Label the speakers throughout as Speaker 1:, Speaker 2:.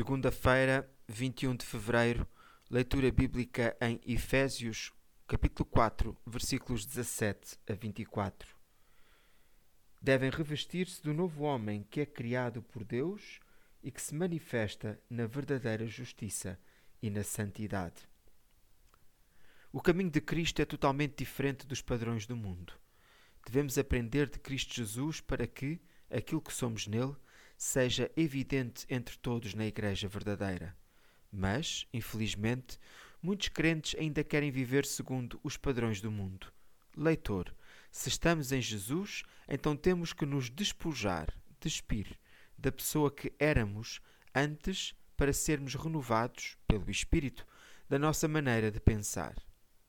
Speaker 1: Segunda-feira, 21 de fevereiro, leitura bíblica em Efésios, capítulo 4, versículos 17 a 24. Devem revestir-se do novo homem que é criado por Deus e que se manifesta na verdadeira justiça e na santidade. O caminho de Cristo é totalmente diferente dos padrões do mundo. Devemos aprender de Cristo Jesus para que aquilo que somos nele seja evidente entre todos na Igreja verdadeira. Mas, infelizmente, muitos crentes ainda querem viver segundo os padrões do mundo. Leitor, se estamos em Jesus, então temos que nos despojar, despir, da pessoa que éramos antes para sermos renovados pelo Espírito da nossa maneira de pensar.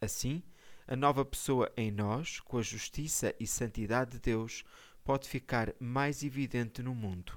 Speaker 1: Assim, a nova pessoa em nós, com a justiça e santidade de Deus, pode ficar mais evidente no mundo